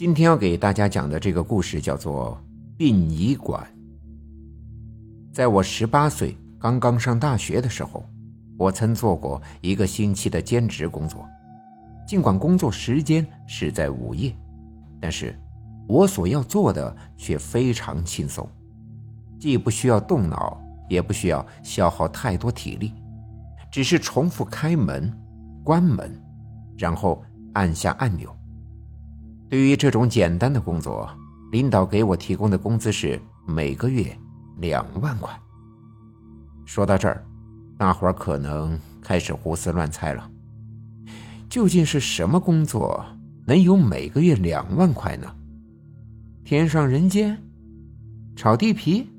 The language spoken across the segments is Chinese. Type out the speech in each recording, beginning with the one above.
今天要给大家讲的这个故事叫做《殡仪馆》。在我十八岁刚刚上大学的时候，我曾做过一个星期的兼职工作。尽管工作时间是在午夜，但是我所要做的却非常轻松，既不需要动脑，也不需要消耗太多体力，只是重复开门、关门，然后按下按钮。对于这种简单的工作，领导给我提供的工资是每个月两万块。说到这儿，大伙儿可能开始胡思乱猜了。究竟是什么工作能有每个月两万块呢？天上人间，炒地皮。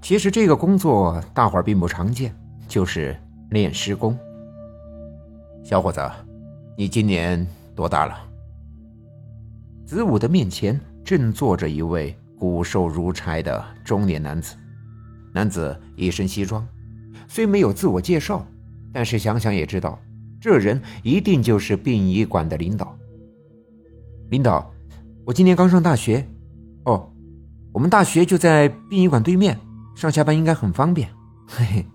其实这个工作大伙儿并不常见，就是炼尸工。小伙子，你今年多大了？子午的面前正坐着一位骨瘦如柴的中年男子，男子一身西装。虽没有自我介绍，但是想想也知道，这人一定就是殡仪馆的领导。领导，我今年刚上大学，哦，我们大学就在殡仪馆对面，上下班应该很方便。嘿嘿。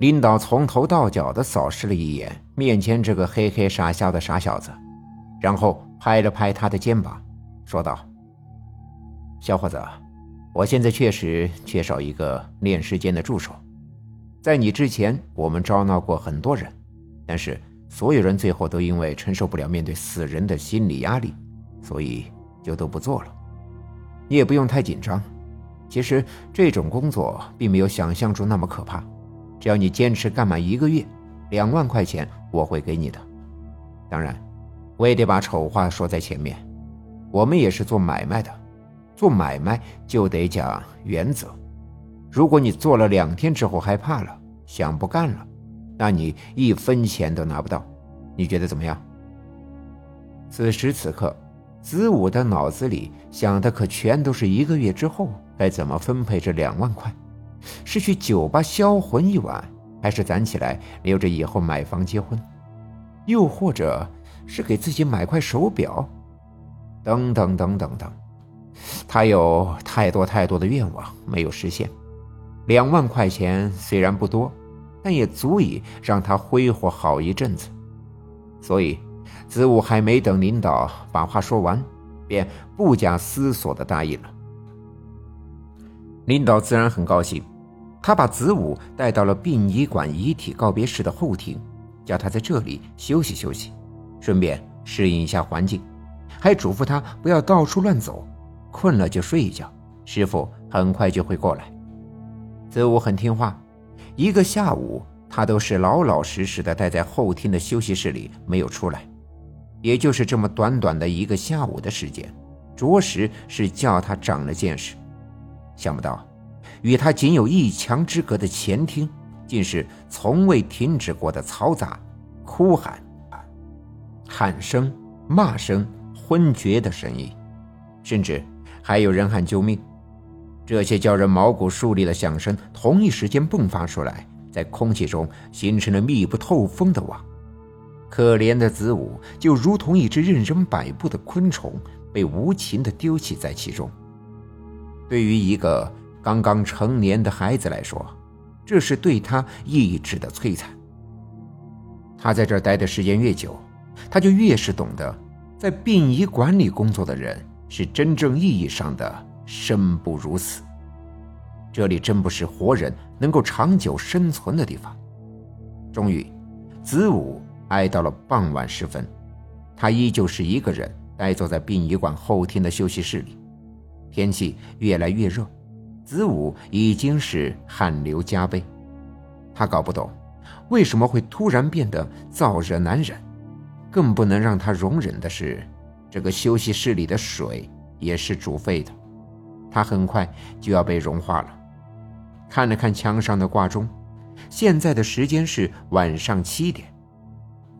领导从头到脚的扫视了一眼面前这个嘿嘿傻笑的傻小子，然后拍了拍他的肩膀，说道：“小伙子，我现在确实缺少一个炼尸间的助手。”在你之前，我们招纳过很多人，但是所有人最后都因为承受不了面对死人的心理压力，所以就都不做了。你也不用太紧张，其实这种工作并没有想象中那么可怕。只要你坚持干满一个月，两万块钱我会给你的。当然，我也得把丑话说在前面，我们也是做买卖的，做买卖就得讲原则。如果你做了两天之后害怕了，想不干了，那你一分钱都拿不到。你觉得怎么样？此时此刻，子午的脑子里想的可全都是一个月之后该怎么分配这两万块，是去酒吧销魂一晚，还是攒起来留着以后买房结婚，又或者是给自己买块手表，等等等等等。他有太多太多的愿望没有实现。两万块钱虽然不多，但也足以让他挥霍好一阵子。所以，子午还没等领导把话说完，便不假思索地答应了。领导自然很高兴，他把子午带到了殡仪馆遗体告别室的后厅，叫他在这里休息休息，顺便适应一下环境，还嘱咐他不要到处乱走，困了就睡一觉，师傅很快就会过来。子午很听话，一个下午他都是老老实实的待在后厅的休息室里，没有出来。也就是这么短短的一个下午的时间，着实是叫他长了见识。想不到，与他仅有一墙之隔的前厅，竟是从未停止过的嘈杂、哭喊、喊声、骂声、昏厥的声音，甚至还有人喊救命。这些叫人毛骨竖立的响声同一时间迸发出来，在空气中形成了密不透风的网。可怜的子午就如同一只任人摆布的昆虫，被无情地丢弃在其中。对于一个刚刚成年的孩子来说，这是对他意志的摧残。他在这儿待的时间越久，他就越是懂得，在殡仪馆里工作的人是真正意义上的。生不如死，这里真不是活人能够长久生存的地方。终于，子午挨到了傍晚时分，他依旧是一个人呆坐在殡仪馆后厅的休息室里。天气越来越热，子午已经是汗流浃背。他搞不懂，为什么会突然变得燥热难忍。更不能让他容忍的是，这个休息室里的水也是煮沸的。他很快就要被融化了。看了看墙上的挂钟，现在的时间是晚上七点。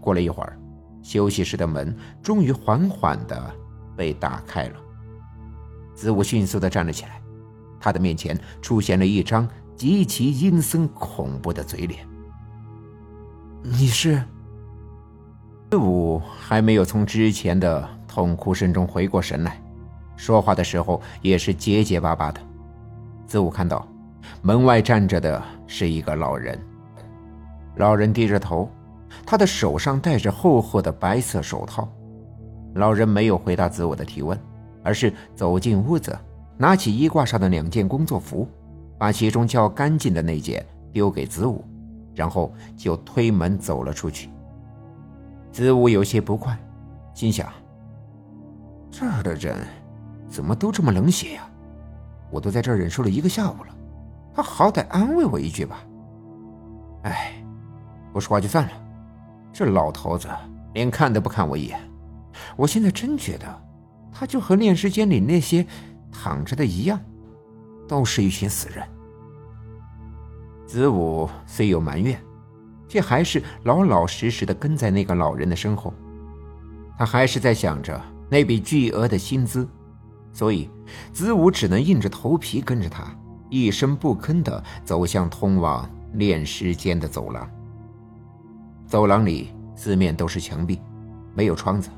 过了一会儿，休息室的门终于缓缓地被打开了。子午迅速地站了起来，他的面前出现了一张极其阴森恐怖的嘴脸。“你是？”子午还没有从之前的痛哭声中回过神来，说话的时候也是结结巴巴的。子午看到门外站着的是一个老人，老人低着头，他的手上戴着厚厚的白色手套。老人没有回答子午的提问，而是走进屋子，拿起衣挂上的两件工作服，把其中较干净的那件丢给子午，然后就推门走了出去。子午有些不快，心想：这儿的人怎么都这么冷血呀？我都在这儿忍受了一个下午了，他好歹安慰我一句吧。哎，不说话就算了，这老头子连看都不看我一眼。我现在真觉得，他就和炼尸间里那些躺着的一样，都是一群死人。子午虽有埋怨，却还是老老实实的跟在那个老人的身后。他还是在想着那笔巨额的薪资，所以子午只能硬着头皮跟着他，一声不吭的走向通往炼尸间的走廊。走廊里四面都是墙壁，没有窗子。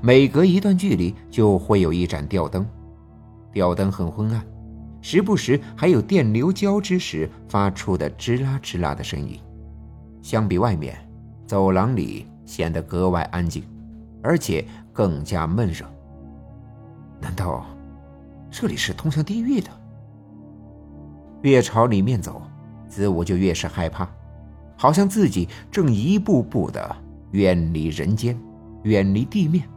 每隔一段距离就会有一盏吊灯，吊灯很昏暗，时不时还有电流交织时发出的吱啦吱啦的声音。相比外面，走廊里显得格外安静，而且更加闷热。难道这里是通向地狱的？越朝里面走，子午就越是害怕，好像自己正一步步的远离人间。远离地面，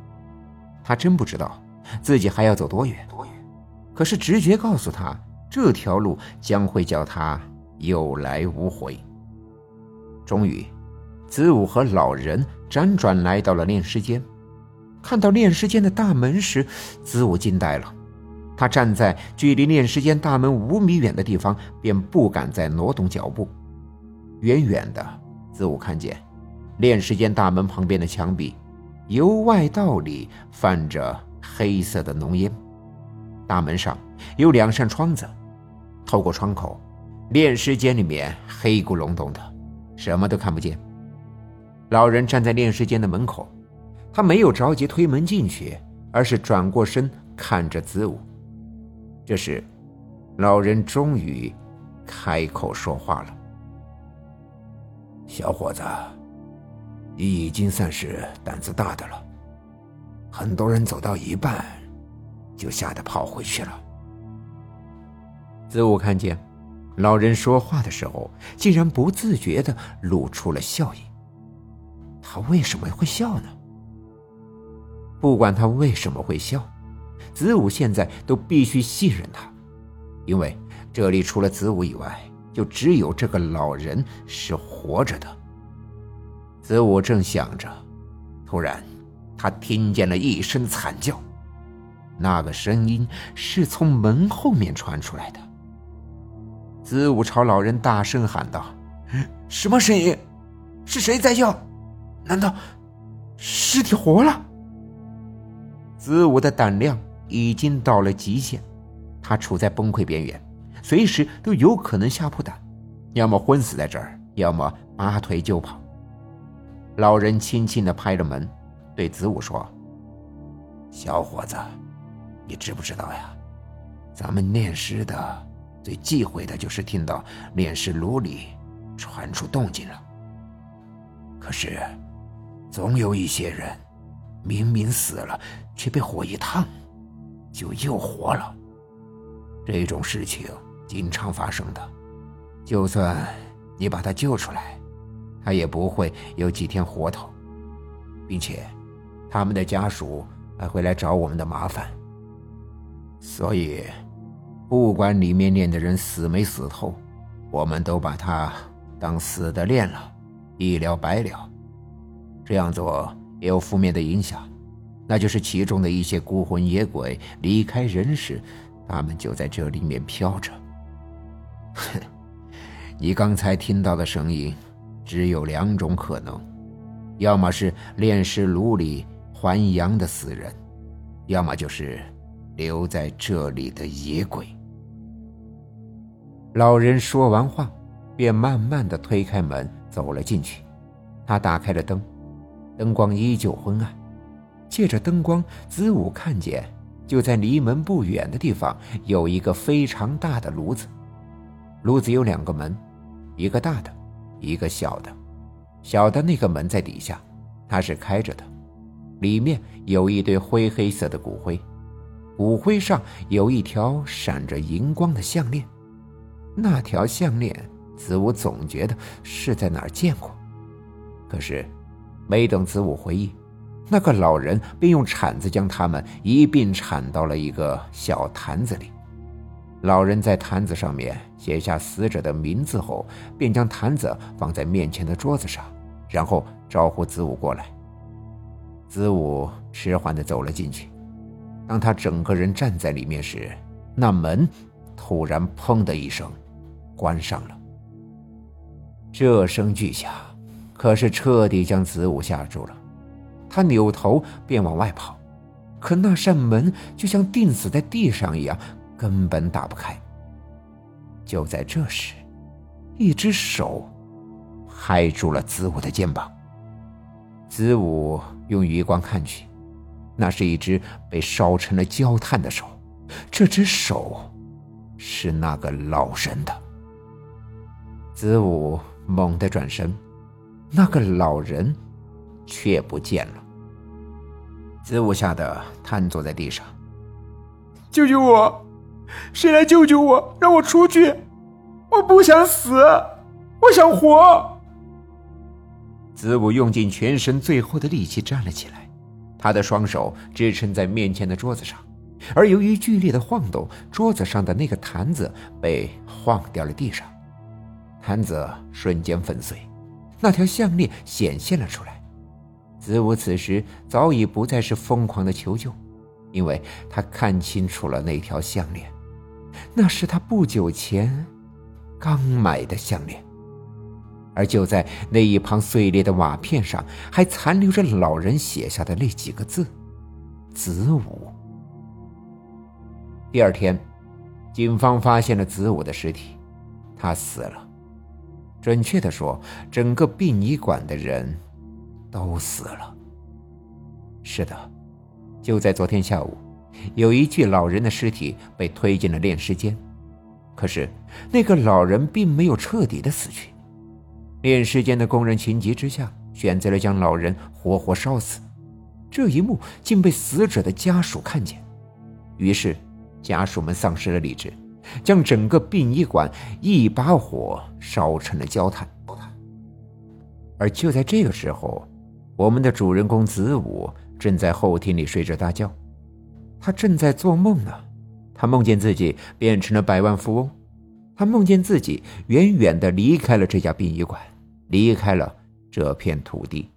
他真不知道自己还要走多远。可是直觉告诉他，这条路将会叫他有来无回。终于，子午和老人辗转来到了炼尸间。看到炼尸间的大门时，子午惊呆了。他站在距离炼尸间大门五米远的地方，便不敢再挪动脚步。远远的，子午看见炼尸间大门旁边的墙壁。由外到里泛着黑色的浓烟，大门上有两扇窗子，透过窗口，炼尸间里面黑咕隆咚的，什么都看不见。老人站在炼尸间的门口，他没有着急推门进去，而是转过身看着子午。这时，老人终于开口说话了：“小伙子。”你已经算是胆子大的了，很多人走到一半，就吓得跑回去了。子午看见老人说话的时候，竟然不自觉的露出了笑意。他为什么会笑呢？不管他为什么会笑，子午现在都必须信任他，因为这里除了子午以外，就只有这个老人是活着的。子午正想着，突然，他听见了一声惨叫，那个声音是从门后面传出来的。子午朝老人大声喊道：“什么声音？是谁在叫？难道尸体活了？”子午的胆量已经到了极限，他处在崩溃边缘，随时都有可能吓破胆，要么昏死在这儿，要么拔腿就跑。老人轻轻的拍着门，对子午说：“小伙子，你知不知道呀？咱们炼尸的最忌讳的就是听到炼尸炉里传出动静了。可是，总有一些人，明明死了，却被火一烫，就又活了。这种事情经常发生的，就算你把他救出来。”他也不会有几天活头，并且他们的家属还会来找我们的麻烦。所以，不管里面练的人死没死透，我们都把他当死的练了，一了百了。这样做也有负面的影响，那就是其中的一些孤魂野鬼离开人世，他们就在这里面飘着。哼，你刚才听到的声音。只有两种可能，要么是炼尸炉里还阳的死人，要么就是留在这里的野鬼。老人说完话，便慢慢的推开门走了进去。他打开了灯，灯光依旧昏暗。借着灯光，子午看见就在离门不远的地方有一个非常大的炉子。炉子有两个门，一个大的，一个小的。小的那个门在底下，它是开着的，里面有一堆灰黑色的骨灰，骨灰上有一条闪着银光的项链。那条项链，子午总觉得是在哪儿见过，可是没等子午回忆，那个老人便用铲子将他们一并铲到了一个小坛子里。老人在坛子上面写下死者的名字后，便将坛子放在面前的桌子上，然后招呼子午过来。子午迟缓地走了进去。当他整个人站在里面时，那门突然“砰”的一声关上了。这声巨响，可是彻底将子午吓住了。他扭头便往外跑，可那扇门就像钉死在地上一样。根本打不开。就在这时，一只手拍住了子午的肩膀。子午用余光看去，那是一只被烧成了焦炭的手。这只手是那个老人的。子午猛地转身，那个老人却不见了。子午吓得瘫坐在地上：“救救我！”谁来救救我？让我出去！我不想死，我想活。子午用尽全身最后的力气站了起来，他的双手支撑在面前的桌子上，而由于剧烈的晃动，桌子上的那个坛子被晃掉了地上，坛子瞬间粉碎，那条项链显现了出来。子午此时早已不再是疯狂的求救，因为他看清楚了那条项链。那是他不久前刚买的项链，而就在那一旁碎裂的瓦片上，还残留着老人写下的那几个字：“子午。”第二天，警方发现了子午的尸体，他死了。准确的说，整个殡仪馆的人都死了。是的，就在昨天下午。有一具老人的尸体被推进了炼尸间，可是那个老人并没有彻底的死去。炼尸间的工人情急之下，选择了将老人活活烧死。这一幕竟被死者的家属看见，于是家属们丧失了理智，将整个殡仪馆一把火烧成了焦炭。而就在这个时候，我们的主人公子午正在后厅里睡着大觉。他正在做梦呢，他梦见自己变成了百万富翁，他梦见自己远远的离开了这家殡仪馆，离开了这片土地。